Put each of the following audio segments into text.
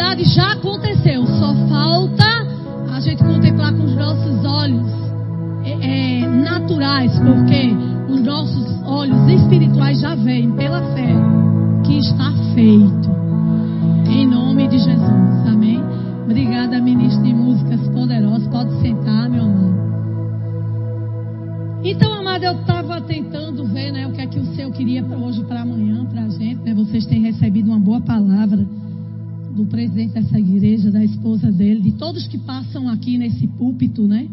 Realidade já aconteceu, só falta a gente contemplar com os nossos olhos é, é, naturais, porque os nossos olhos espirituais já veem pela fé que está feito. Em nome de Jesus, amém. Obrigada, ministro de músicas poderosas. Pode sentar, meu amado. Então, amado, eu estava tentando ver né, o que é que o Senhor queria hoje, para amanhã, para a gente. Né? Vocês têm recebido uma boa palavra do presidente dessa igreja, da esposa dele, de todos que passam aqui nesse púlpito, né?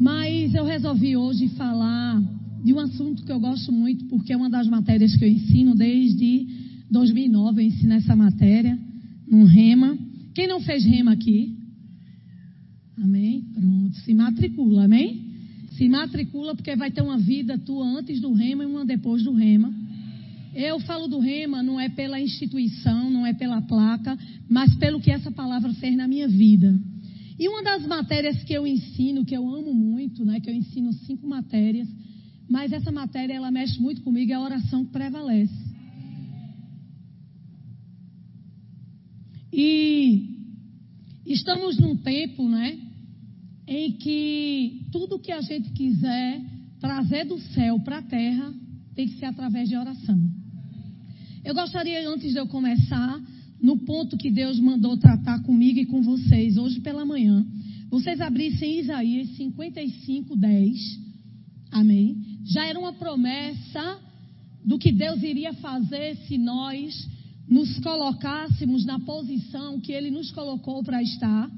Mas eu resolvi hoje falar de um assunto que eu gosto muito, porque é uma das matérias que eu ensino desde 2009. Eu ensino essa matéria no Rema. Quem não fez Rema aqui? Amém? Pronto, se matricula, amém? Se matricula porque vai ter uma vida tua antes do Rema e uma depois do Rema. Eu falo do Rema não é pela instituição, não é pela placa, mas pelo que essa palavra fez na minha vida. E uma das matérias que eu ensino, que eu amo muito, né, que eu ensino cinco matérias, mas essa matéria ela mexe muito comigo, é a oração que prevalece. E estamos num tempo, né, em que tudo que a gente quiser trazer do céu para a terra tem que ser através de oração. Eu gostaria, antes de eu começar, no ponto que Deus mandou tratar comigo e com vocês hoje pela manhã, vocês abrissem Isaías 55, 10. Amém? Já era uma promessa do que Deus iria fazer se nós nos colocássemos na posição que Ele nos colocou para estar,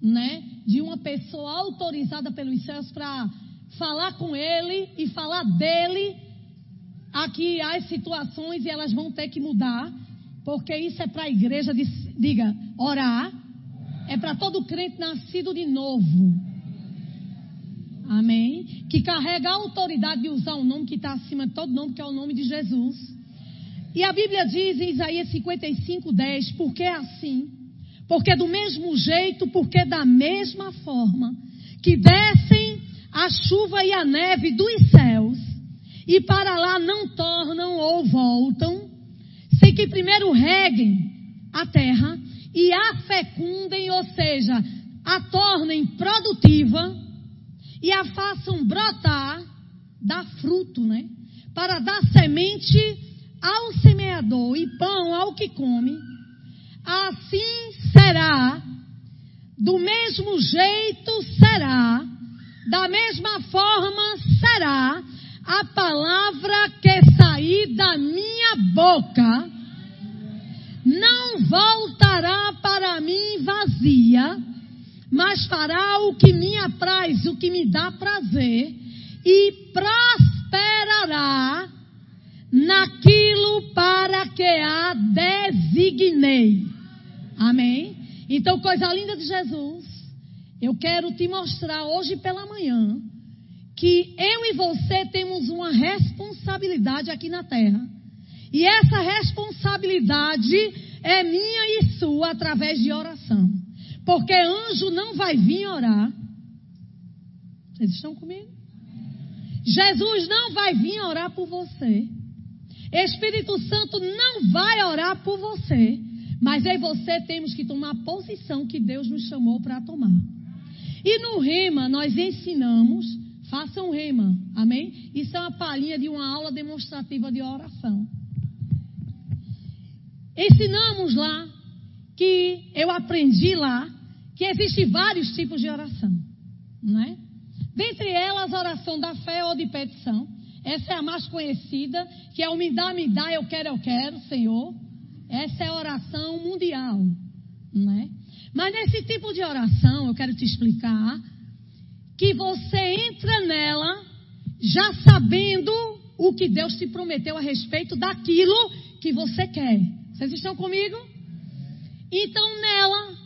né? De uma pessoa autorizada pelos céus para falar com Ele e falar dele. Aqui as situações e elas vão ter que mudar, porque isso é para a igreja, de, diga, orar. É para todo crente nascido de novo. Amém? Que carrega a autoridade de usar o nome que está acima de todo nome, que é o nome de Jesus. E a Bíblia diz em Isaías 55, 10, porque é assim, porque do mesmo jeito, porque da mesma forma, que descem a chuva e a neve dos e para lá não tornam ou voltam, sem que primeiro reguem a terra e a fecundem, ou seja, a tornem produtiva, e a façam brotar, dar fruto, né? Para dar semente ao semeador e pão ao que come, assim será, do mesmo jeito será, da mesma forma a palavra que sair da minha boca, não voltará para mim vazia, mas fará o que me apraz, o que me dá prazer, e prosperará naquilo para que a designei. Amém? Então, coisa linda de Jesus, eu quero te mostrar hoje pela manhã que eu e você temos uma responsabilidade aqui na terra. E essa responsabilidade é minha e sua através de oração. Porque anjo não vai vir orar. Vocês estão comigo? Jesus não vai vir orar por você. Espírito Santo não vai orar por você. Mas eu e você temos que tomar a posição que Deus nos chamou para tomar. E no Rema nós ensinamos Faça um rema. Amém? Isso é uma palhinha de uma aula demonstrativa de oração. Ensinamos lá que eu aprendi lá que existem vários tipos de oração, não é? Dentre elas, a oração da fé ou de petição. Essa é a mais conhecida, que é o me dá, me dá, eu quero, eu quero, Senhor. Essa é a oração mundial, não é? Mas nesse tipo de oração, eu quero te explicar que você entra nela já sabendo o que Deus te prometeu a respeito daquilo que você quer. Vocês estão comigo? Então nela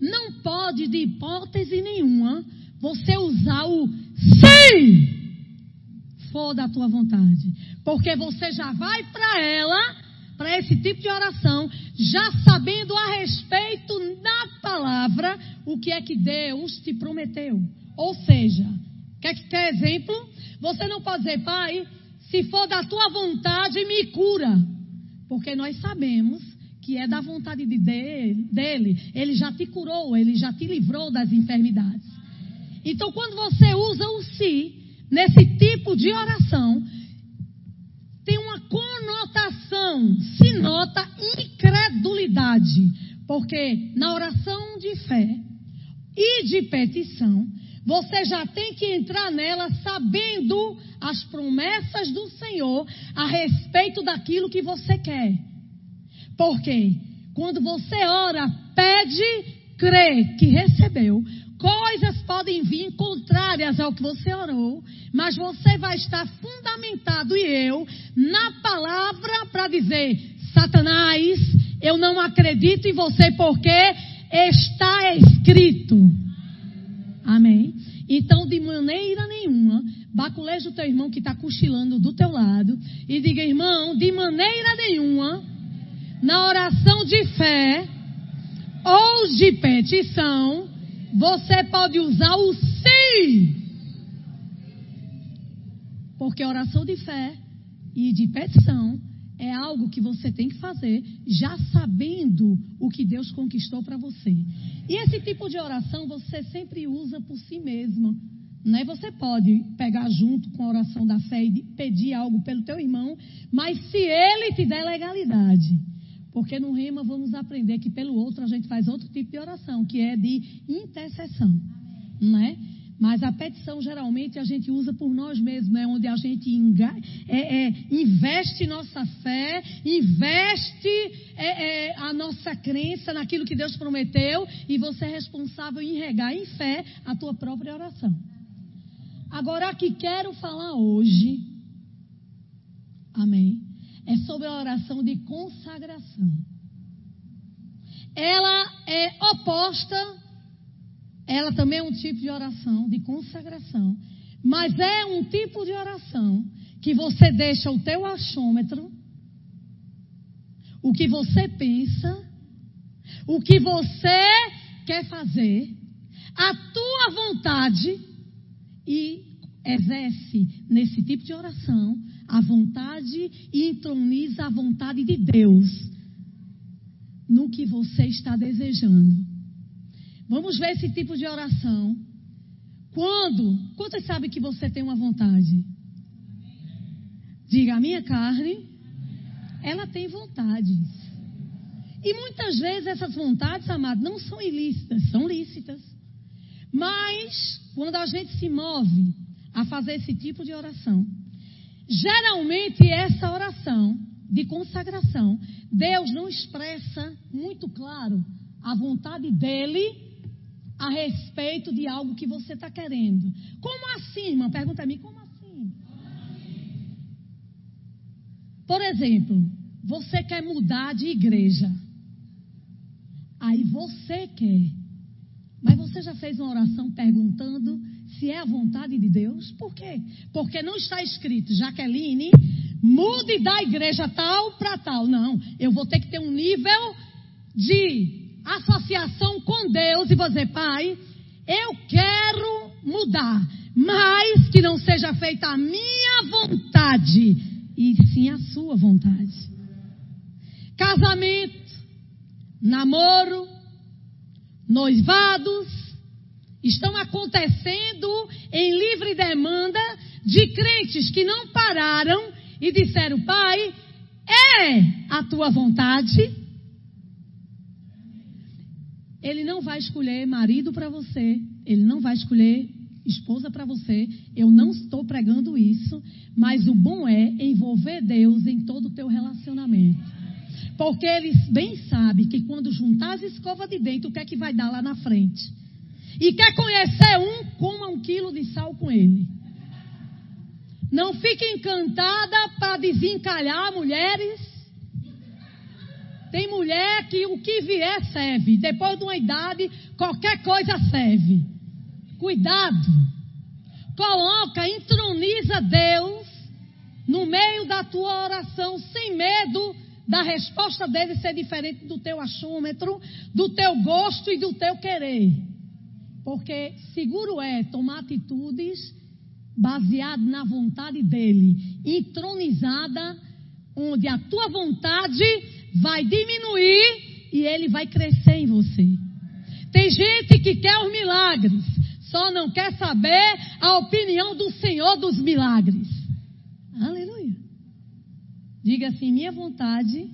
não pode de hipótese nenhuma você usar o sim for da tua vontade, porque você já vai para ela, para esse tipo de oração, já sabendo a respeito da palavra o que é que Deus te prometeu. Ou seja, quer que quer exemplo? Você não pode dizer, pai, se for da tua vontade, me cura. Porque nós sabemos que é da vontade de dele, ele já te curou, ele já te livrou das enfermidades. Então, quando você usa o si nesse tipo de oração, tem uma conotação, se nota incredulidade, porque na oração de fé e de petição, você já tem que entrar nela sabendo as promessas do Senhor a respeito daquilo que você quer. Porque quando você ora, pede, crê que recebeu, coisas podem vir contrárias ao que você orou, mas você vai estar fundamentado e eu na palavra para dizer: Satanás, eu não acredito em você porque está escrito. Amém? Então, de maneira nenhuma, baculeja o teu irmão que está cochilando do teu lado e diga, irmão, de maneira nenhuma na oração de fé ou de petição, você pode usar o sim. Porque oração de fé e de petição é algo que você tem que fazer já sabendo o que Deus conquistou para você. E esse tipo de oração você sempre usa por si mesmo. Né? Você pode pegar junto com a oração da fé e pedir algo pelo teu irmão, mas se ele te der legalidade, porque no rema vamos aprender que pelo outro a gente faz outro tipo de oração, que é de intercessão. Não é? Mas a petição geralmente a gente usa por nós mesmos, é onde a gente é, é, investe nossa fé, investe é, é, a nossa crença naquilo que Deus prometeu e você é responsável em regar em fé a tua própria oração. Agora, que quero falar hoje, amém, é sobre a oração de consagração. Ela é oposta, ela também é um tipo de oração de consagração, mas é um tipo de oração que você deixa o teu achômetro, o que você pensa, o que você quer fazer, a tua vontade e exerce nesse tipo de oração a vontade e entroniza a vontade de Deus no que você está desejando. Vamos ver esse tipo de oração. Quando? Quantos sabem que você tem uma vontade? Diga, a minha carne, ela tem vontades. E muitas vezes essas vontades, amados, não são ilícitas, são lícitas. Mas, quando a gente se move a fazer esse tipo de oração, Geralmente, essa oração de consagração, Deus não expressa muito claro a vontade dele a respeito de algo que você está querendo. Como assim, irmã? Pergunta a mim, como assim? Por exemplo, você quer mudar de igreja. Aí você quer. Mas você já fez uma oração perguntando se é a vontade de Deus. Por quê? Porque não está escrito, Jaqueline, mude da igreja tal para tal. Não, eu vou ter que ter um nível de associação com Deus e você, pai, eu quero mudar, mas que não seja feita a minha vontade, e sim a sua vontade. Casamento, namoro, noivados, estão acontecendo em livre demanda de crentes que não pararam e disseram: Pai, é a tua vontade. Ele não vai escolher marido para você, ele não vai escolher esposa para você. Eu não estou pregando isso, mas o bom é envolver Deus em todo o teu relacionamento. Porque eles bem sabem que quando juntar as escovas de dentro, o que é que vai dar lá na frente? E quer conhecer um, coma um quilo de sal com ele. Não fique encantada para desencalhar mulheres. Tem mulher que o que vier serve. Depois de uma idade, qualquer coisa serve. Cuidado. Coloca, entroniza Deus no meio da tua oração, sem medo da resposta dele ser diferente do teu achômetro, do teu gosto e do teu querer. Porque seguro é tomar atitudes baseado na vontade dele, entronizada, onde a tua vontade vai diminuir e ele vai crescer em você. Tem gente que quer os milagres, só não quer saber a opinião do Senhor dos milagres. Aleluia. Diga assim: minha vontade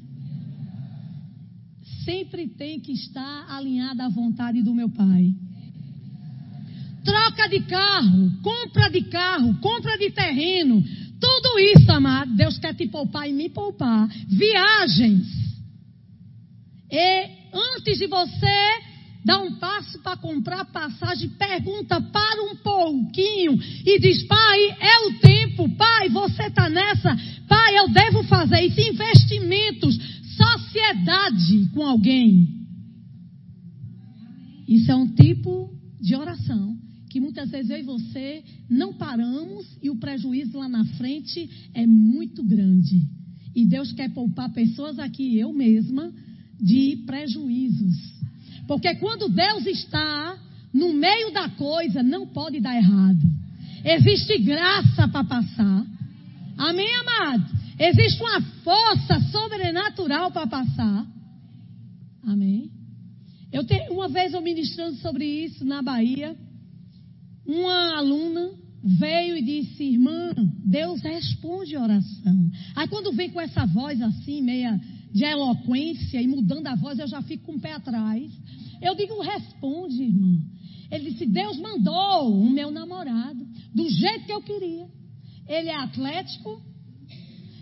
sempre tem que estar alinhada à vontade do meu Pai troca de carro, compra de carro, compra de terreno, tudo isso, amado, Deus quer te poupar e me poupar. Viagens. E antes de você dar um passo para comprar passagem, pergunta para um pouquinho e diz: Pai, é o tempo, Pai, você está nessa, Pai, eu devo fazer isso. Investimentos, sociedade com alguém. Isso é um tipo de oração que muitas vezes eu e você não paramos e o prejuízo lá na frente é muito grande. E Deus quer poupar pessoas aqui, eu mesma, de prejuízos. Porque quando Deus está no meio da coisa, não pode dar errado. Existe graça para passar. Amém, amado? Existe uma força sobrenatural para passar. Amém? Eu tenho, uma vez eu ministrando sobre isso na Bahia, uma aluna veio e disse: Irmã, Deus responde oração. Aí quando vem com essa voz assim, meia de eloquência e mudando a voz, eu já fico com o pé atrás. Eu digo: Responde, irmã. Ele disse: Deus mandou o meu namorado, do jeito que eu queria. Ele é atlético,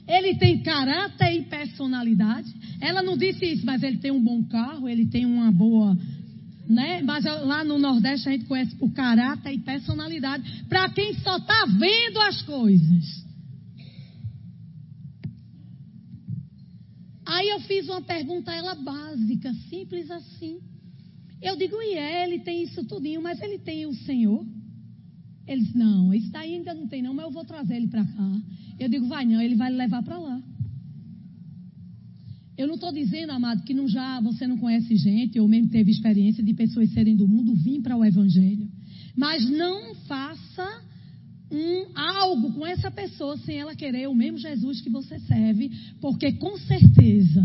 ele tem caráter e personalidade. Ela não disse isso, mas ele tem um bom carro, ele tem uma boa né? Mas lá no Nordeste a gente conhece por caráter e personalidade. Para quem só está vendo as coisas. Aí eu fiz uma pergunta a ela básica, simples assim. Eu digo, e é, ele tem isso tudinho, mas ele tem o Senhor? Ele disse, não, isso daí ainda não tem não, mas eu vou trazer ele para cá. Eu digo, vai não, ele vai levar para lá. Eu não estou dizendo, amado, que não já você não conhece gente ou mesmo teve experiência de pessoas serem do mundo vir para o Evangelho. Mas não faça um algo com essa pessoa sem ela querer o mesmo Jesus que você serve, porque com certeza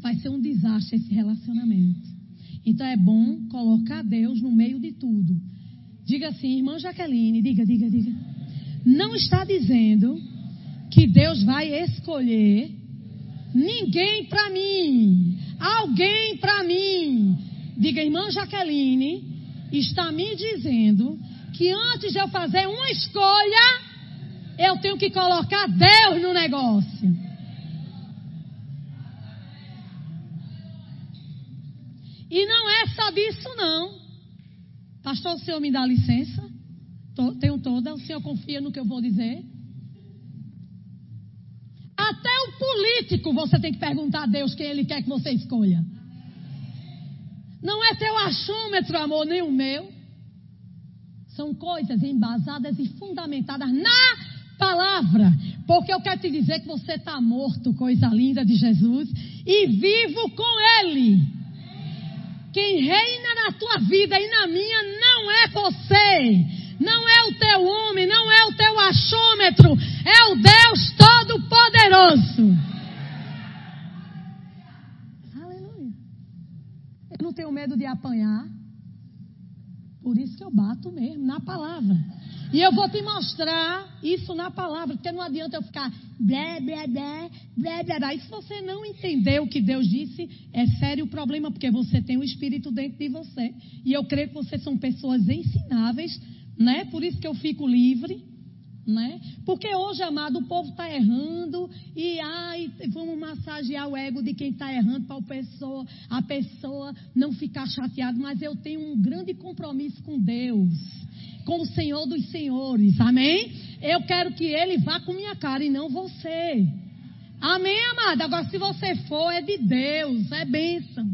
vai ser um desastre esse relacionamento. Então é bom colocar Deus no meio de tudo. Diga assim, irmã Jaqueline, diga, diga, diga. Não está dizendo que Deus vai escolher Ninguém para mim. Alguém para mim. Diga, irmã Jaqueline, está me dizendo que antes de eu fazer uma escolha, eu tenho que colocar Deus no negócio. E não é só disso, não. Pastor, o senhor me dá licença? Tenho toda. O senhor confia no que eu vou dizer? Até o político você tem que perguntar a Deus quem ele quer que você escolha. Não é teu achômetro, amor, nem o meu. São coisas embasadas e fundamentadas na palavra. Porque eu quero te dizer que você está morto, coisa linda de Jesus, e vivo com Ele. Quem reina na tua vida e na minha não é você não é o teu homem, não é o teu achômetro, é o Deus Todo-Poderoso. Aleluia. Eu não tenho medo de apanhar por isso que eu bato mesmo, na palavra. E eu vou te mostrar isso na palavra, porque não adianta eu ficar blé, blé, blé, blé, blé. E se você não entender o que Deus disse, é sério o problema, porque você tem o Espírito dentro de você. E eu creio que vocês são pessoas ensináveis, né? Por isso que eu fico livre. Né? Porque hoje, amado, o povo está errando e ai, vamos massagear o ego de quem está errando para pessoa, a pessoa não ficar chateada. Mas eu tenho um grande compromisso com Deus com o Senhor dos Senhores. Amém? Eu quero que ele vá com minha cara e não você. Amém, amada? Agora, se você for, é de Deus, é bênção.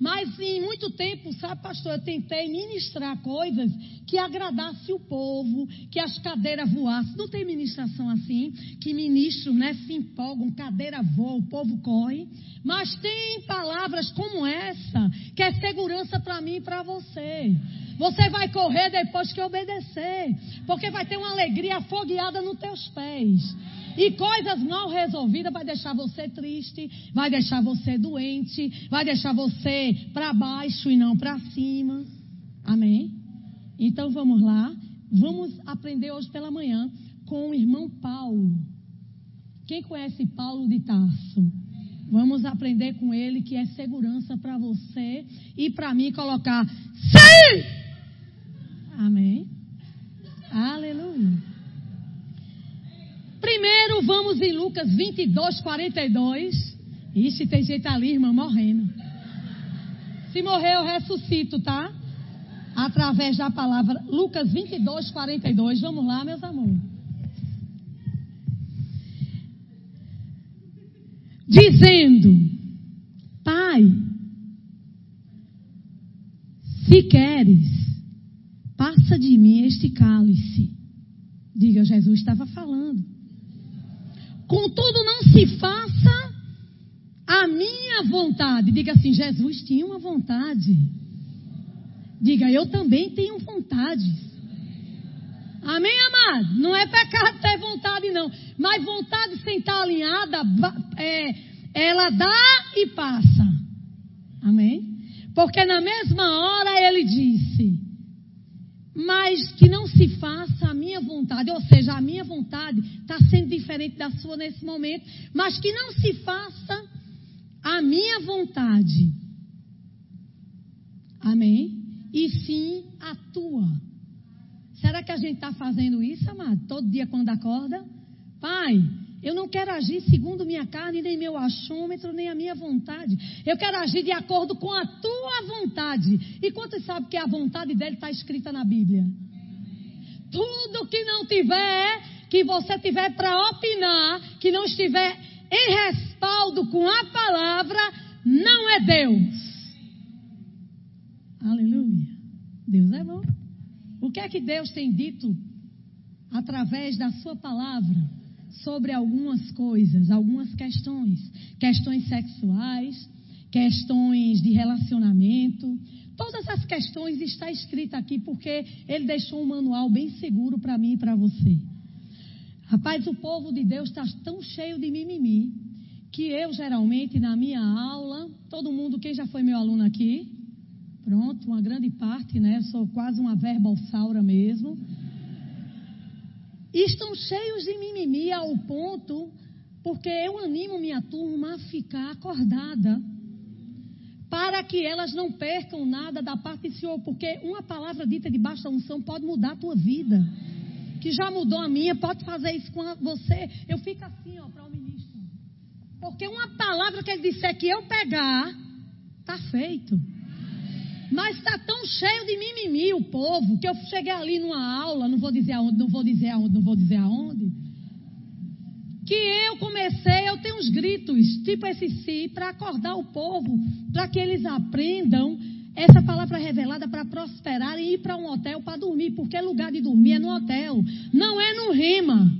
Mas em muito tempo, sabe, pastor, eu tentei ministrar coisas que agradasse o povo, que as cadeiras voassem. Não tem ministração assim, que ministros né, se empolgam, cadeira voa, o povo corre. Mas tem palavras como essa, que é segurança para mim e para você. Você vai correr depois que obedecer. Porque vai ter uma alegria afogueada nos teus pés. E coisas mal resolvidas vai deixar você triste, vai deixar você doente, vai deixar você para baixo e não para cima. Amém? Então vamos lá. Vamos aprender hoje pela manhã com o irmão Paulo. Quem conhece Paulo de Tarso? Vamos aprender com ele que é segurança para você e para mim colocar sim Amém. Aleluia. Primeiro vamos em Lucas 22, 42. Ixi, tem gente ali, irmã, morrendo. Se morrer, eu ressuscito, tá? Através da palavra. Lucas 22, 42. Vamos lá, meus amores. Dizendo: Pai, se queres, Passa de mim este cálice. Diga, Jesus estava falando. Contudo, não se faça a minha vontade. Diga assim: Jesus tinha uma vontade. Diga, eu também tenho vontade. Amém, amado? Não é pecado ter vontade, não. Mas vontade sem estar alinhada, é, ela dá e passa. Amém? Porque na mesma hora ele disse: mas que não se faça a minha vontade, ou seja, a minha vontade está sendo diferente da sua nesse momento, mas que não se faça a minha vontade. Amém? E sim a tua. Será que a gente está fazendo isso, amado? Todo dia quando acorda? Pai, eu não quero agir segundo minha carne, nem meu achômetro, nem a minha vontade. Eu quero agir de acordo com a tua vontade. E quantos sabem que a vontade dele está escrita na Bíblia? Tudo que não tiver, que você tiver para opinar, que não estiver em respaldo com a palavra, não é Deus. Aleluia. Deus é bom. O que é que Deus tem dito através da sua palavra? Sobre algumas coisas, algumas questões, questões sexuais, questões de relacionamento. Todas as questões está escrita aqui porque ele deixou um manual bem seguro para mim e para você. Rapaz, o povo de Deus está tão cheio de mimimi que eu geralmente na minha aula, todo mundo, quem já foi meu aluno aqui? Pronto, uma grande parte, né? Eu sou quase uma verbalsaura mesmo estão cheios de mimimi ao ponto, porque eu animo minha turma a ficar acordada, para que elas não percam nada da parte do Senhor, porque uma palavra dita debaixo da unção pode mudar a tua vida. Que já mudou a minha, pode fazer isso com você. Eu fico assim, ó, para o ministro. Porque uma palavra que ele disser que eu pegar, está feito. Mas está tão cheio de mimimi o povo que eu cheguei ali numa aula, não vou dizer aonde, não vou dizer aonde, não vou dizer aonde. Que eu comecei, eu tenho uns gritos, tipo esse si, para acordar o povo, para que eles aprendam essa palavra revelada para prosperar e ir para um hotel para dormir, porque lugar de dormir é no hotel, não é no rima.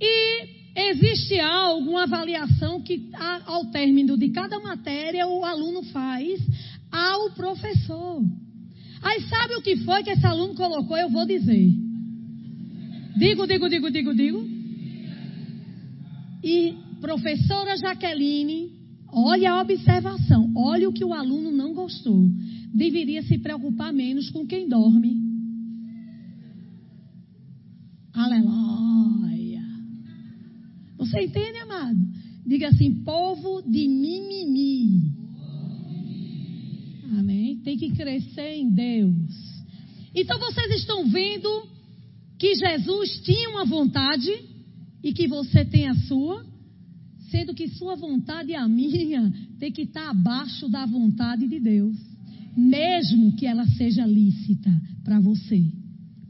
E Existe algo, uma avaliação que ao término de cada matéria o aluno faz ao professor. Aí sabe o que foi que esse aluno colocou? Eu vou dizer. Digo, digo, digo, digo, digo. E professora Jaqueline, olha a observação, olha o que o aluno não gostou. deveria se preocupar menos com quem dorme. Aleluia. Você entende, amado? Diga assim: povo de mimimi. Amém? Tem que crescer em Deus. Então vocês estão vendo que Jesus tinha uma vontade e que você tem a sua, sendo que sua vontade e a minha tem que estar abaixo da vontade de Deus, mesmo que ela seja lícita para você.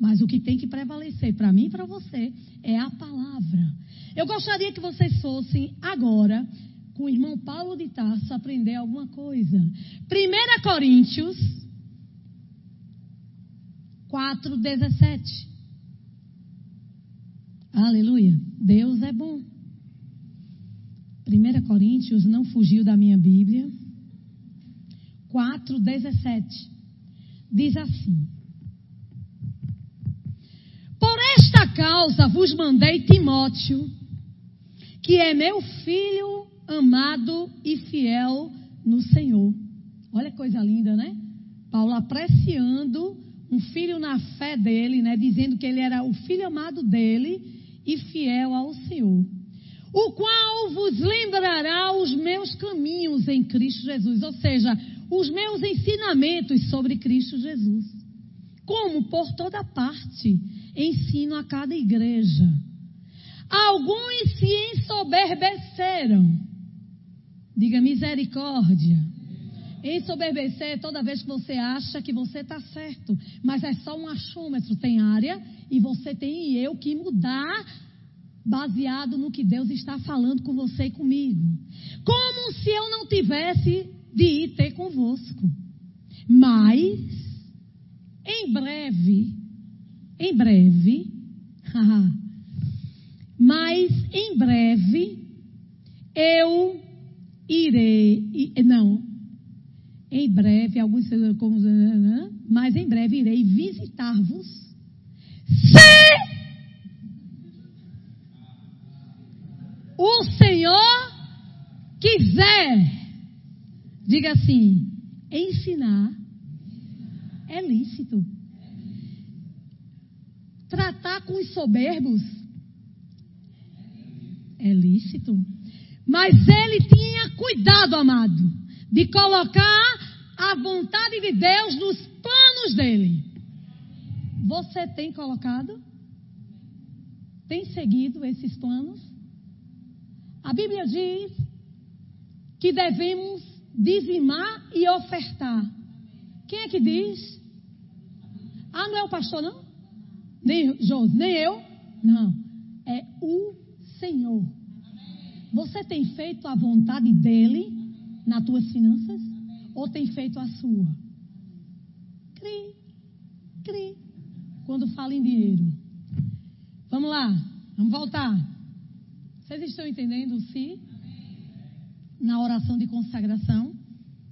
Mas o que tem que prevalecer para mim e para você é a palavra. Eu gostaria que vocês fossem agora com o irmão Paulo de Tarso aprender alguma coisa. 1 Coríntios 4, 17. Aleluia. Deus é bom. 1 Coríntios não fugiu da minha Bíblia. 4, 17. Diz assim: Por esta causa vos mandei Timóteo, que é meu filho amado e fiel no Senhor. Olha que coisa linda, né? Paulo apreciando um filho na fé dele, né, dizendo que ele era o filho amado dele e fiel ao Senhor. O qual vos lembrará os meus caminhos em Cristo Jesus, ou seja, os meus ensinamentos sobre Cristo Jesus. Como por toda parte ensino a cada igreja. Alguns se ensoberbeceram. Diga misericórdia Ensoberbecer é toda vez que você acha que você está certo. Mas é só um achômetro. Tem área e você tem eu que mudar baseado no que Deus está falando com você e comigo. Como se eu não tivesse de ir ter convosco. Mas, em breve, em breve, mas em breve, eu irei, não, em breve, alguns como, mas em breve irei visitar-vos. Se o Senhor quiser, diga assim: ensinar é lícito. Tratar com os soberbos é lícito. Mas ele tinha cuidado, amado de colocar a vontade de Deus nos planos dele. Você tem colocado? Tem seguido esses planos? A Bíblia diz que devemos dizimar e ofertar. Quem é que diz? Ah, não é o pastor, não? Nem José, nem eu? Não. É o Senhor. Você tem feito a vontade dele nas tuas finanças? Ou tem feito a sua? Cri, cri. Quando fala em dinheiro. Vamos lá, vamos voltar. Vocês estão entendendo o si? Na oração de consagração.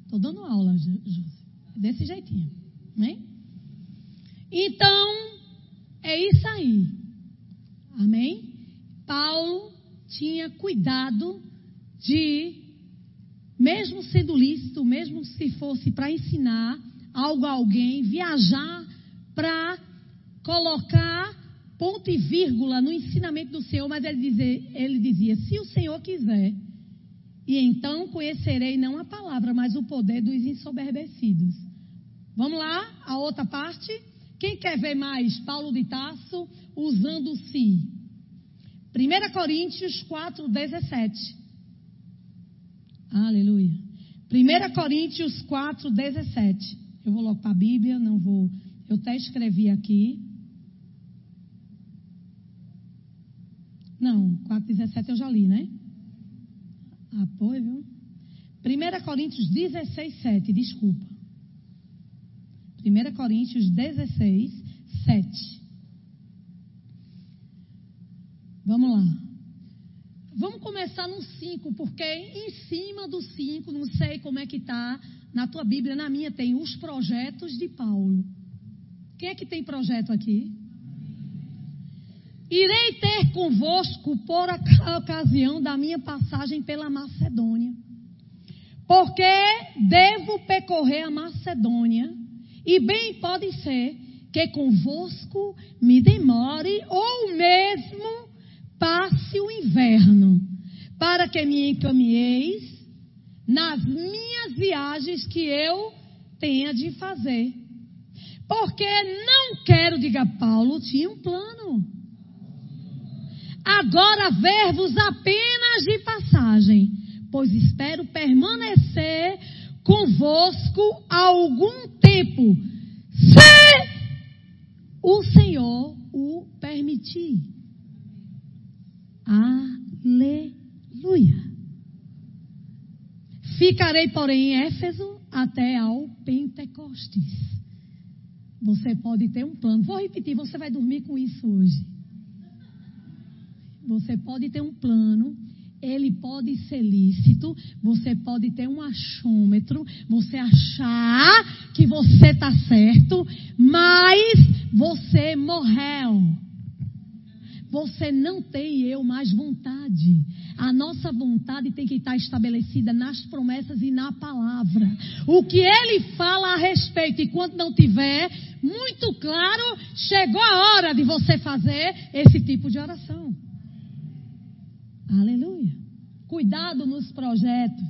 Estou dando aula, José. Desse jeitinho. Amém? Então, é isso aí. Amém? Paulo tinha cuidado de mesmo sendo lícito, mesmo se fosse para ensinar algo a alguém, viajar para colocar ponto e vírgula no ensinamento do Senhor, mas ele dizia, ele dizia: se o Senhor quiser, e então conhecerei não a palavra, mas o poder dos ensoberbecidos. Vamos lá, a outra parte. Quem quer ver mais Paulo de Tarso usando si? 1 Coríntios 4, 17. Aleluia. 1 Coríntios 4, 17. Eu vou logo para a Bíblia, não vou. Eu até escrevi aqui. Não, 4, 17 eu já li, né? Apoio, viu? 1 Coríntios 16, 7, desculpa. 1 Coríntios 16, 7. Vamos lá. Vamos começar no 5, porque em cima do 5, não sei como é que está, na tua Bíblia, na minha tem os projetos de Paulo. Quem é que tem projeto aqui? Irei ter convosco por ocasião da minha passagem pela Macedônia, Porque devo percorrer a Macedônia, e bem pode ser que convosco me demore, ou mesmo passe o inverno, para que me encaminheis nas minhas viagens que eu tenha de fazer. Porque não quero, diga Paulo, tinha um plano. Agora ver-vos apenas de passagem, pois espero permanecer convosco algum tempo, se o Senhor o permitir. Aleluia. Ficarei, porém, em Éfeso até ao Pentecostes. Você pode ter um plano. Vou repetir, você vai dormir com isso hoje. Você pode ter um plano, ele pode ser lícito, você pode ter um achômetro, você achar que você está certo, mas você morreu. Você não tem eu mais vontade. A nossa vontade tem que estar estabelecida nas promessas e na palavra. O que ele fala a respeito, e quando não tiver muito claro, chegou a hora de você fazer esse tipo de oração. Aleluia. Cuidado nos projetos.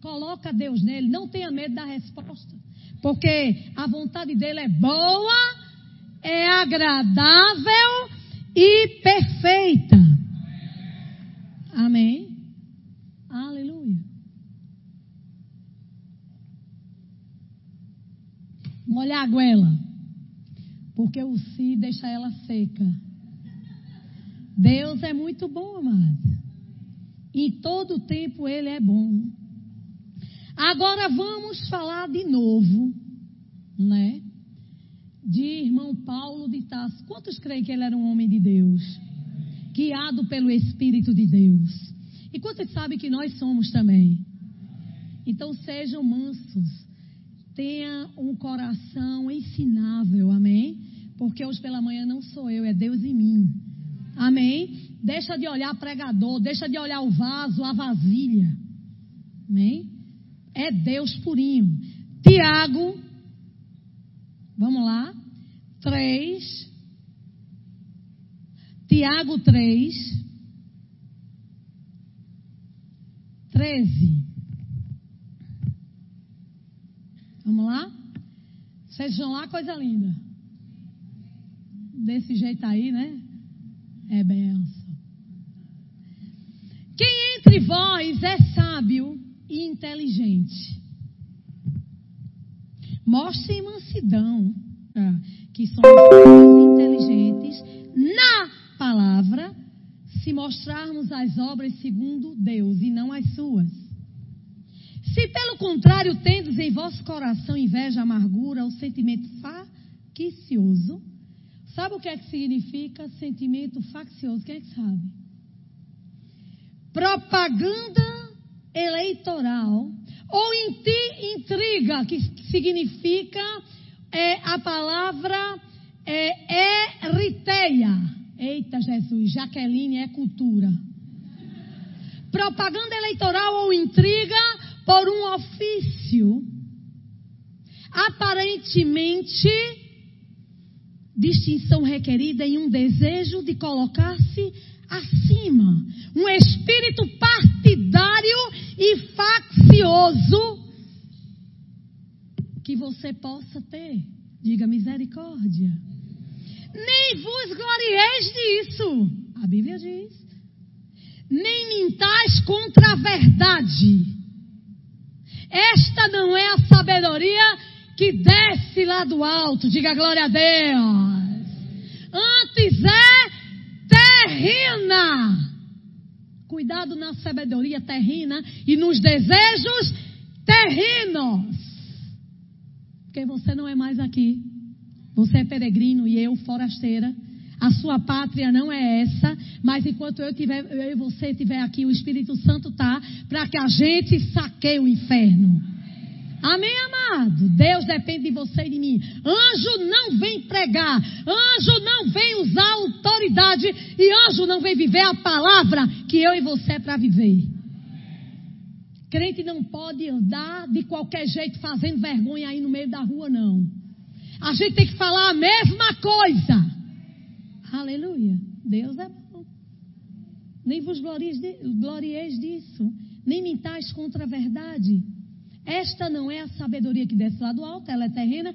Coloca Deus nele. Não tenha medo da resposta. Porque a vontade dele é boa, é agradável e perfeita. Amém. Aleluia. Molhar a goela. Porque o si deixa ela seca. Deus é muito bom, amado. Em todo tempo ele é bom. Agora vamos falar de novo, né? De irmão Paulo de Tarso. Quantos creem que ele era um homem de Deus? Guiado pelo Espírito de Deus. E quantos sabem que nós somos também? Então sejam mansos. Tenha um coração ensinável, amém? Porque hoje pela manhã não sou eu, é Deus em mim. Amém? Deixa de olhar pregador, deixa de olhar o vaso, a vasilha. Amém? É Deus purinho. Tiago, vamos lá. 3. Tiago 3. 13. Vamos lá? Vocês vão lá, coisa linda. Desse jeito aí, né? É benção. Quem entre vós é sábio e inteligente? Mostre mansidão, tá? que somos inteligentes na palavra, se mostrarmos as obras segundo Deus e não as suas. Se pelo contrário tendes em vosso coração inveja, amargura, o sentimento faccioso, sabe o que é que significa sentimento faccioso? Quem é que sabe? propaganda eleitoral ou intriga, que significa é, a palavra é, eriteia. Eita Jesus, Jaqueline é cultura. Propaganda eleitoral ou intriga por um ofício aparentemente distinção requerida em um desejo de colocar-se acima. Um espírito partidário e faccioso que você possa ter. Diga misericórdia. Nem vos glorieis disso. A Bíblia diz. Nem mintais contra a verdade. Esta não é a sabedoria que desce lá do alto. Diga glória a Deus. Antes é terrena. Cuidado na sabedoria terrena e nos desejos terrenos. Porque você não é mais aqui. Você é peregrino e eu forasteira. A sua pátria não é essa, mas enquanto eu tiver, eu e você estiver aqui, o Espírito Santo tá para que a gente saqueie o inferno. Amém, amado? Deus depende de você e de mim. Anjo não vem pregar, anjo não vem usar autoridade e anjo não vem viver a palavra que eu e você é para viver. Crente não pode andar de qualquer jeito fazendo vergonha aí no meio da rua, não. A gente tem que falar a mesma coisa. Aleluia. Deus é bom. Nem vos glorieis disso, nem mintais contra a verdade. Esta não é a sabedoria que desce lá do alto, ela é terrena,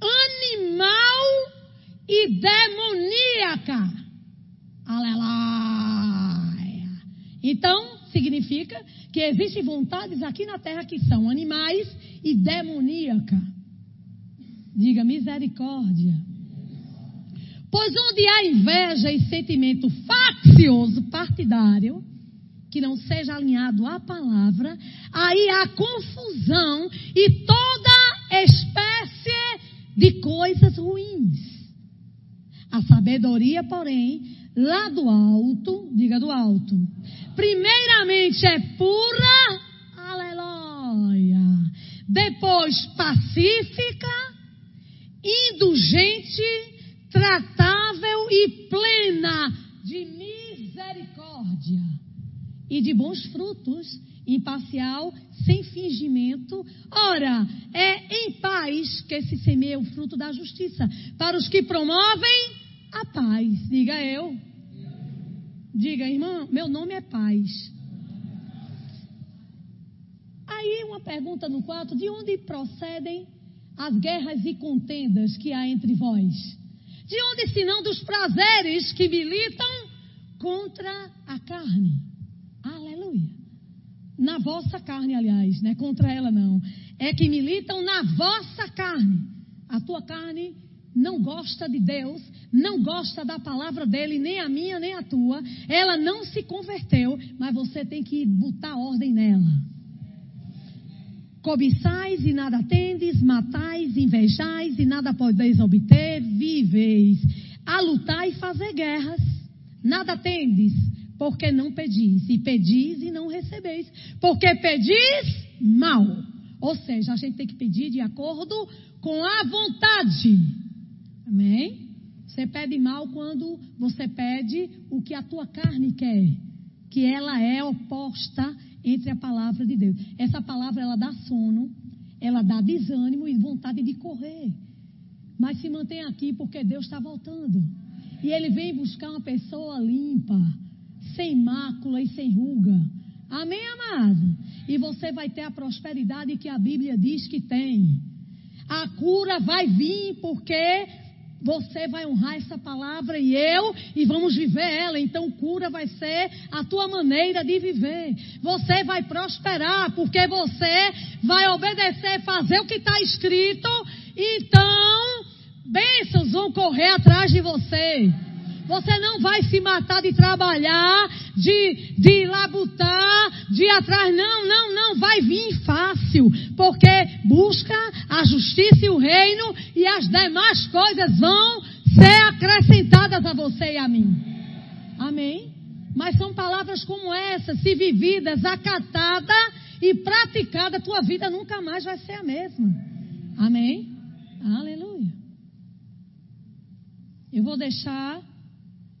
animal e demoníaca. Aleluia. Então, significa que existem vontades aqui na terra que são animais e demoníaca. Diga misericórdia. Pois onde há inveja e sentimento faccioso, partidário, que não seja alinhado à palavra, aí há confusão e toda espécie de coisas ruins. A sabedoria, porém, lá do alto, diga do alto, primeiramente é pura, aleluia, depois pacífica, indulgente, tratável e plena de e de bons frutos, imparcial, sem fingimento. Ora, é em paz que se semeia o fruto da justiça, para os que promovem a paz. Diga eu. Diga, irmã, meu nome é paz. Aí uma pergunta no quarto: de onde procedem as guerras e contendas que há entre vós? De onde senão dos prazeres que militam contra a carne? Na vossa carne, aliás, não é contra ela não. É que militam na vossa carne. A tua carne não gosta de Deus, não gosta da palavra dele, nem a minha, nem a tua. Ela não se converteu, mas você tem que botar ordem nela. Cobiçais e nada tendes, matais, invejais e nada podeis obter, viveis. A lutar e fazer guerras. Nada tendes, porque não pedis. E pedis e não recebeis, porque pedis mal. Ou seja, a gente tem que pedir de acordo com a vontade. Amém? Você pede mal quando você pede o que a tua carne quer, que ela é oposta entre a palavra de Deus. Essa palavra ela dá sono, ela dá desânimo e vontade de correr. Mas se mantém aqui porque Deus está voltando. E Ele vem buscar uma pessoa limpa, sem mácula e sem ruga. Amém, amado? E você vai ter a prosperidade que a Bíblia diz que tem. A cura vai vir porque você vai honrar essa palavra e eu, e vamos viver ela. Então, cura vai ser a tua maneira de viver. Você vai prosperar, porque você vai obedecer, fazer o que está escrito. Então, bênçãos vão correr atrás de você. Você não vai se matar de trabalhar, de, de labutar, de ir atrás. Não, não, não. Vai vir fácil. Porque busca a justiça e o reino e as demais coisas vão ser acrescentadas a você e a mim. Amém? Mas são palavras como essa, se vividas, acatada e praticada, tua vida nunca mais vai ser a mesma. Amém? Aleluia. Eu vou deixar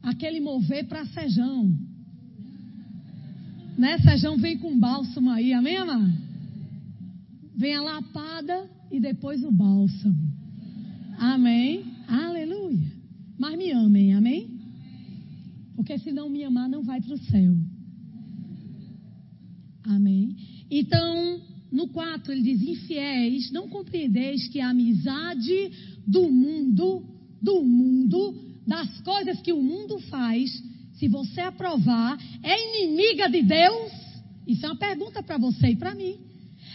aquele mover para Sejão. Né? Sejão vem com bálsamo aí, amém, amado? Vem a lapada e depois o bálsamo. Amém? Aleluia. Mas me amem, amém? Porque se não me amar, não vai para o céu. Amém? Então, no 4 ele diz: Infiéis, não compreendeis que a amizade do mundo, do mundo, das coisas que o mundo faz, se você aprovar, é inimiga de Deus? Isso é uma pergunta para você e para mim.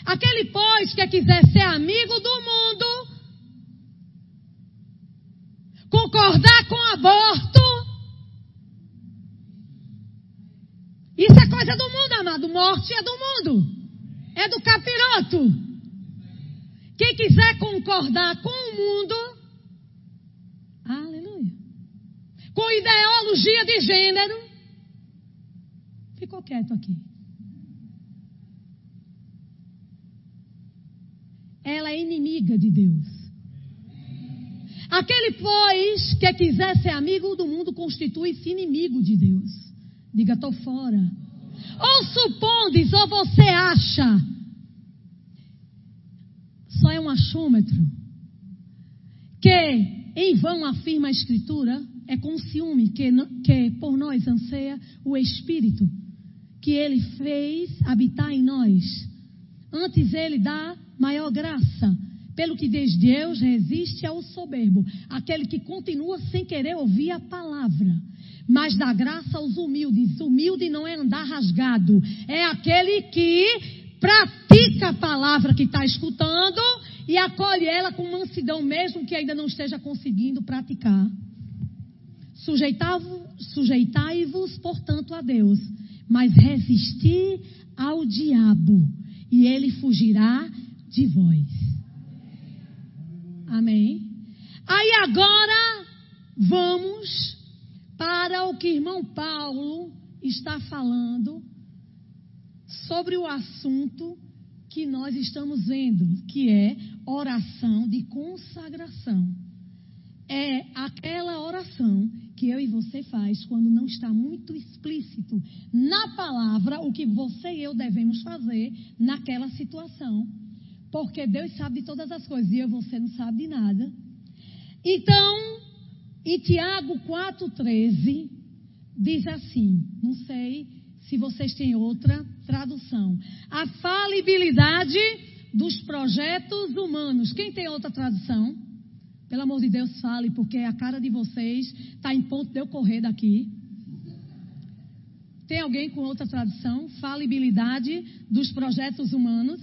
Aquele, pois, que quiser ser amigo do mundo, concordar com aborto, isso é coisa do mundo, amado. Morte é do mundo, é do capiroto. Quem quiser concordar com o mundo, aleluia com ideologia de gênero, ficou quieto aqui. Ela é inimiga de Deus. Aquele, pois, que quiser ser amigo do mundo, constitui-se inimigo de Deus. Diga, estou fora. Ou supondes, ou você acha. Só é um achômetro. Que em vão afirma a Escritura, é com ciúme que, que por nós anseia o Espírito que ele fez habitar em nós. Antes ele dá maior graça. Pelo que diz Deus resiste ao soberbo, aquele que continua sem querer ouvir a palavra. Mas dá graça aos humildes. Humilde não é andar rasgado, é aquele que pratica a palavra que está escutando e acolhe ela com mansidão, mesmo que ainda não esteja conseguindo praticar. Sujeitai-vos, portanto, a Deus, mas resisti ao diabo, e ele fugirá de vós. Amém? Aí agora vamos para o que irmão Paulo está falando sobre o assunto que nós estamos vendo, que é oração de consagração. É aquela oração que eu e você faz quando não está muito explícito na palavra o que você e eu devemos fazer naquela situação. Porque Deus sabe de todas as coisas e eu e você não sabe de nada. Então, em Tiago 4,13, diz assim: não sei se vocês têm outra tradução. A falibilidade dos projetos humanos. Quem tem outra tradução? Pelo amor de Deus, fale, porque a cara de vocês está em ponto de eu correr daqui. Tem alguém com outra tradução? Falibilidade dos projetos humanos.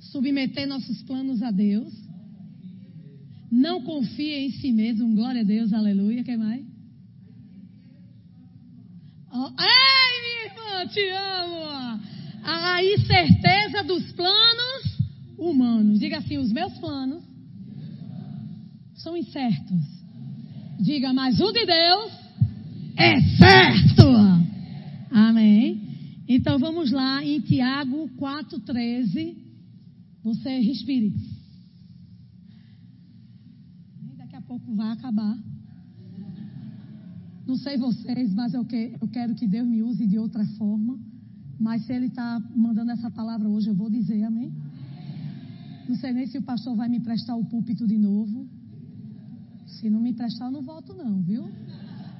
Submeter nossos planos a Deus. Não confie em si mesmo. Glória a Deus, aleluia. Quem mais? Ei, minha irmã, te amo. A incerteza dos planos humanos. Diga assim: os meus planos são incertos. Diga, mas o de Deus é certo. Amém. Então vamos lá em Tiago 4,13. Você respire. Daqui a pouco vai acabar. Não sei vocês, mas eu, que, eu quero que Deus me use de outra forma. Mas se Ele está mandando essa palavra hoje, eu vou dizer amém. Não sei nem se o pastor vai me prestar o púlpito de novo. Se não me prestar, eu não volto, não, viu?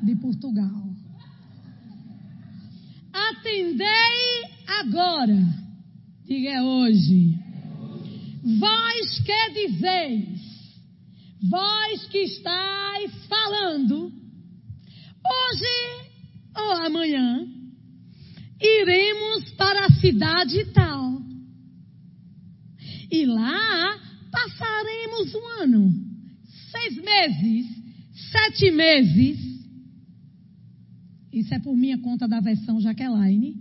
De Portugal. Atendei agora. Diga é hoje. Vós que dizeis, vós que estáis falando, Hoje ou amanhã iremos para a cidade tal. E lá passaremos um ano, seis meses, sete meses. Isso é por minha conta da versão Jaqueline.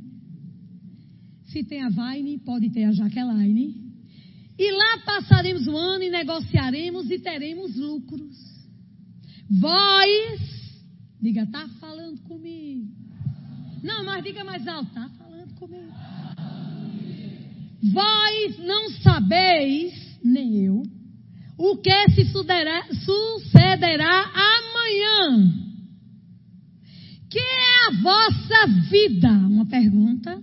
Se tem a Vine, pode ter a Jaqueline. E lá passaremos um ano e negociaremos e teremos lucros. Vós Diga, tá falando comigo. Não, mas diga mais alto, tá falando comigo. Vós não sabeis, nem eu, o que se sucederá, sucederá amanhã. Que é a vossa vida? Uma pergunta.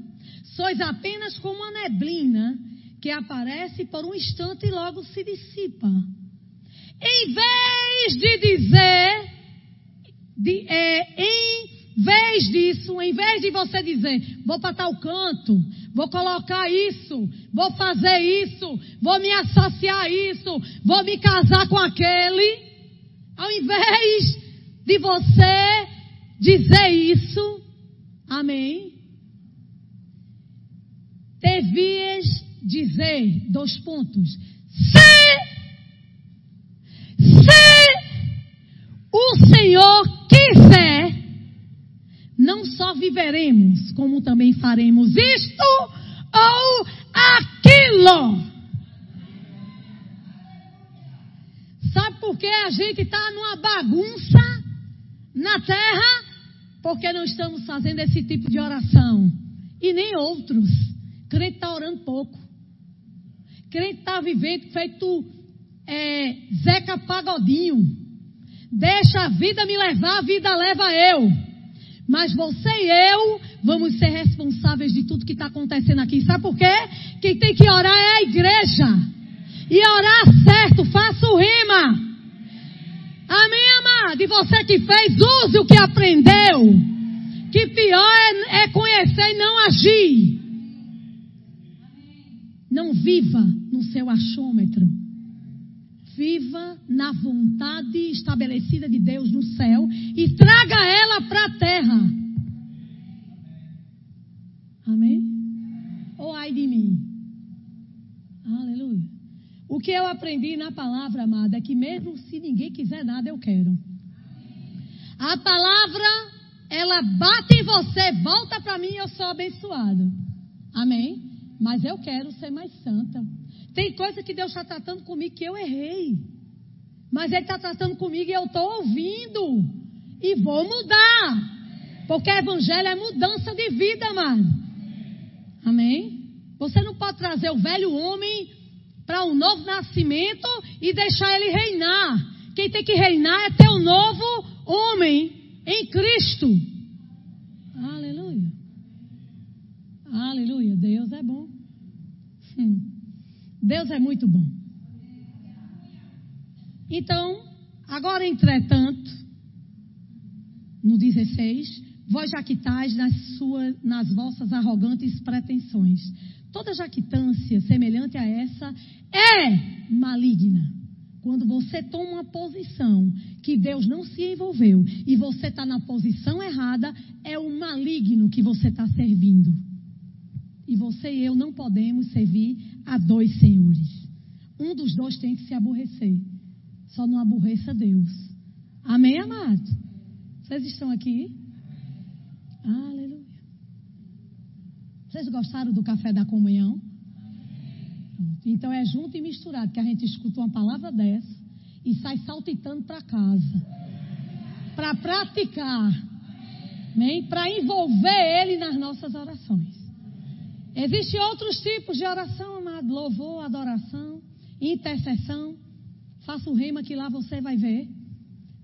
Sois apenas como a neblina que aparece por um instante e logo se dissipa. Em vez de dizer de, é, em vez disso, em vez de você dizer, vou para tal canto, vou colocar isso, vou fazer isso, vou me associar a isso, vou me casar com aquele, ao invés de você dizer isso, amém? Devias dizer, dois pontos, se, se o Senhor quiser, não só viveremos, como também faremos isto ou aquilo. Sabe por que a gente está numa bagunça na terra? Porque não estamos fazendo esse tipo de oração. E nem outros. Crente está orando pouco. Crente está vivendo feito é, Zeca Pagodinho. Deixa a vida me levar, a vida leva eu. Mas você e eu vamos ser responsáveis de tudo que está acontecendo aqui. Sabe por quê? Quem tem que orar é a igreja. E orar certo, faça o rima. Amém, amado? E você que fez, use o que aprendeu. Que pior é, é conhecer e não agir. Não viva no seu achômetro. Viva na vontade estabelecida de Deus no céu e traga ela para a terra. Amém? Ou ai de mim. Aleluia. O que eu aprendi na palavra, amada, é que mesmo se ninguém quiser nada, eu quero. A palavra, ela bate em você, volta para mim e eu sou abençoado. Amém? Mas eu quero ser mais santa. Tem coisa que Deus está tratando comigo que eu errei. Mas Ele está tratando comigo e eu estou ouvindo. E vou mudar. Porque evangelho é mudança de vida, mano. Amém? Você não pode trazer o velho homem para um novo nascimento e deixar ele reinar. Quem tem que reinar é ter um novo homem em Cristo. Aleluia. Aleluia. Deus é bom. Hum. Deus é muito bom. Então, agora entretanto, no 16, vós jactais nas, suas, nas vossas arrogantes pretensões. Toda jactância semelhante a essa é maligna. Quando você toma uma posição que Deus não se envolveu e você está na posição errada, é o maligno que você está servindo. E você e eu não podemos servir a dois senhores. Um dos dois tem que se aborrecer. Só não aborreça Deus. Amém, amado? Vocês estão aqui? Aleluia. Vocês gostaram do café da comunhão? Então é junto e misturado que a gente escuta uma palavra dessa e sai saltitando para casa. Para praticar. Para envolver ele nas nossas orações. Existem outros tipos de oração, amado. Louvor, adoração, intercessão. Faça o rema que lá você vai ver.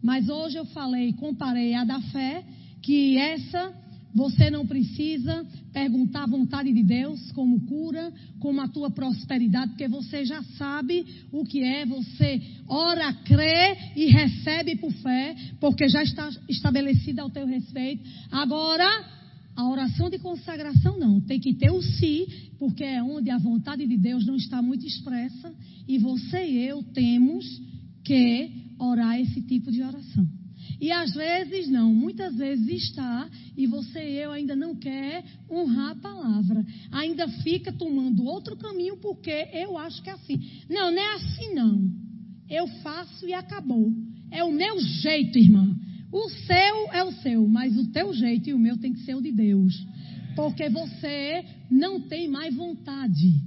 Mas hoje eu falei, comparei a da fé, que essa você não precisa perguntar a vontade de Deus como cura, como a tua prosperidade, porque você já sabe o que é. Você ora, crê e recebe por fé, porque já está estabelecida ao teu respeito. Agora, a oração de consagração não, tem que ter o si, porque é onde a vontade de Deus não está muito expressa, e você e eu temos que orar esse tipo de oração. E às vezes não, muitas vezes está e você e eu ainda não quer honrar a palavra. Ainda fica tomando outro caminho porque eu acho que é assim. Não, não é assim não. Eu faço e acabou. É o meu jeito, irmã. O seu é o seu, mas o teu jeito e o meu tem que ser o de Deus. Porque você não tem mais vontade.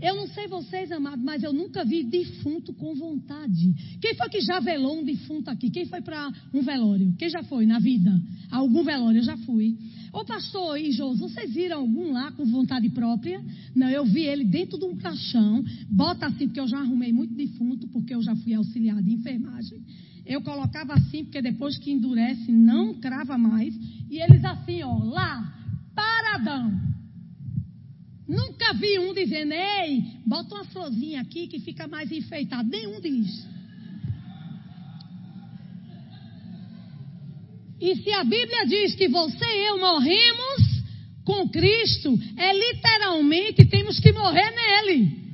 Eu não sei vocês, amados, mas eu nunca vi defunto com vontade. Quem foi que já velou um defunto aqui? Quem foi para um velório? Quem já foi na vida? Algum velório? Eu já fui. Ô pastor e Jô, vocês viram algum lá com vontade própria? Não, eu vi ele dentro de um caixão. Bota assim, porque eu já arrumei muito defunto, porque eu já fui auxiliar de enfermagem. Eu colocava assim, porque depois que endurece, não crava mais. E eles assim, ó, lá, paradão. Nunca vi um dizendo, ei, bota uma florzinha aqui que fica mais enfeitado. Nenhum diz. E se a Bíblia diz que você e eu morremos com Cristo, é literalmente temos que morrer nele.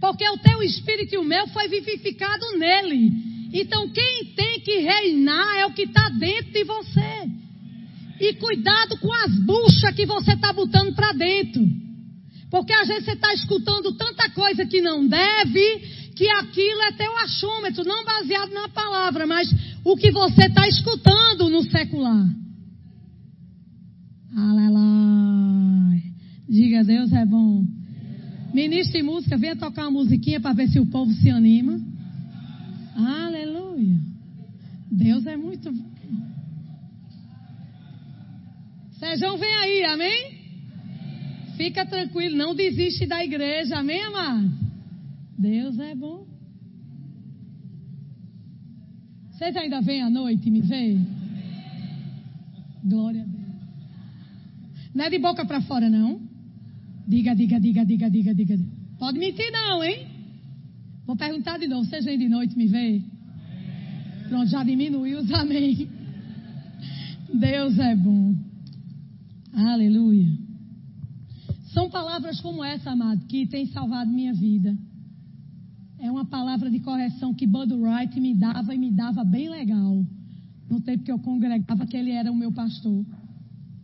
Porque o teu espírito e o meu foi vivificado nele. Então quem tem que reinar é o que está dentro de você. E cuidado com as buchas que você está botando para dentro. Porque às vezes você está escutando tanta coisa que não deve, que aquilo é teu achômetro, não baseado na palavra, mas o que você está escutando no secular. Aleluia. Diga, Deus é bom. Ministro de música, venha tocar uma musiquinha para ver se o povo se anima. Aleluia. Deus é muito. Sejão vem aí, amém? Fica tranquilo, não desiste da igreja, amém, amado? Deus é bom. Vocês ainda vêm à noite me ver? Glória a Deus. Não é de boca para fora, não. Diga, diga, diga, diga, diga, diga. Pode mentir, não, hein? Vou perguntar de novo. Vocês vêm de noite me ver? Pronto, já diminuiu os amém. Deus é bom. Aleluia. São palavras como essa, amado, que tem salvado minha vida. É uma palavra de correção que Bud Wright me dava e me dava bem legal. No tempo que eu congregava, que ele era o meu pastor.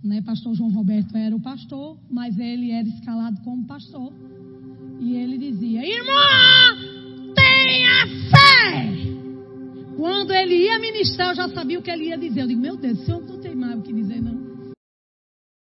Né? Pastor João Roberto era o pastor, mas ele era escalado como pastor. E ele dizia: Irmã, tenha fé! Quando ele ia ministrar, eu já sabia o que ele ia dizer. Eu digo: Meu Deus, o senhor não tem mais o que dizer, não.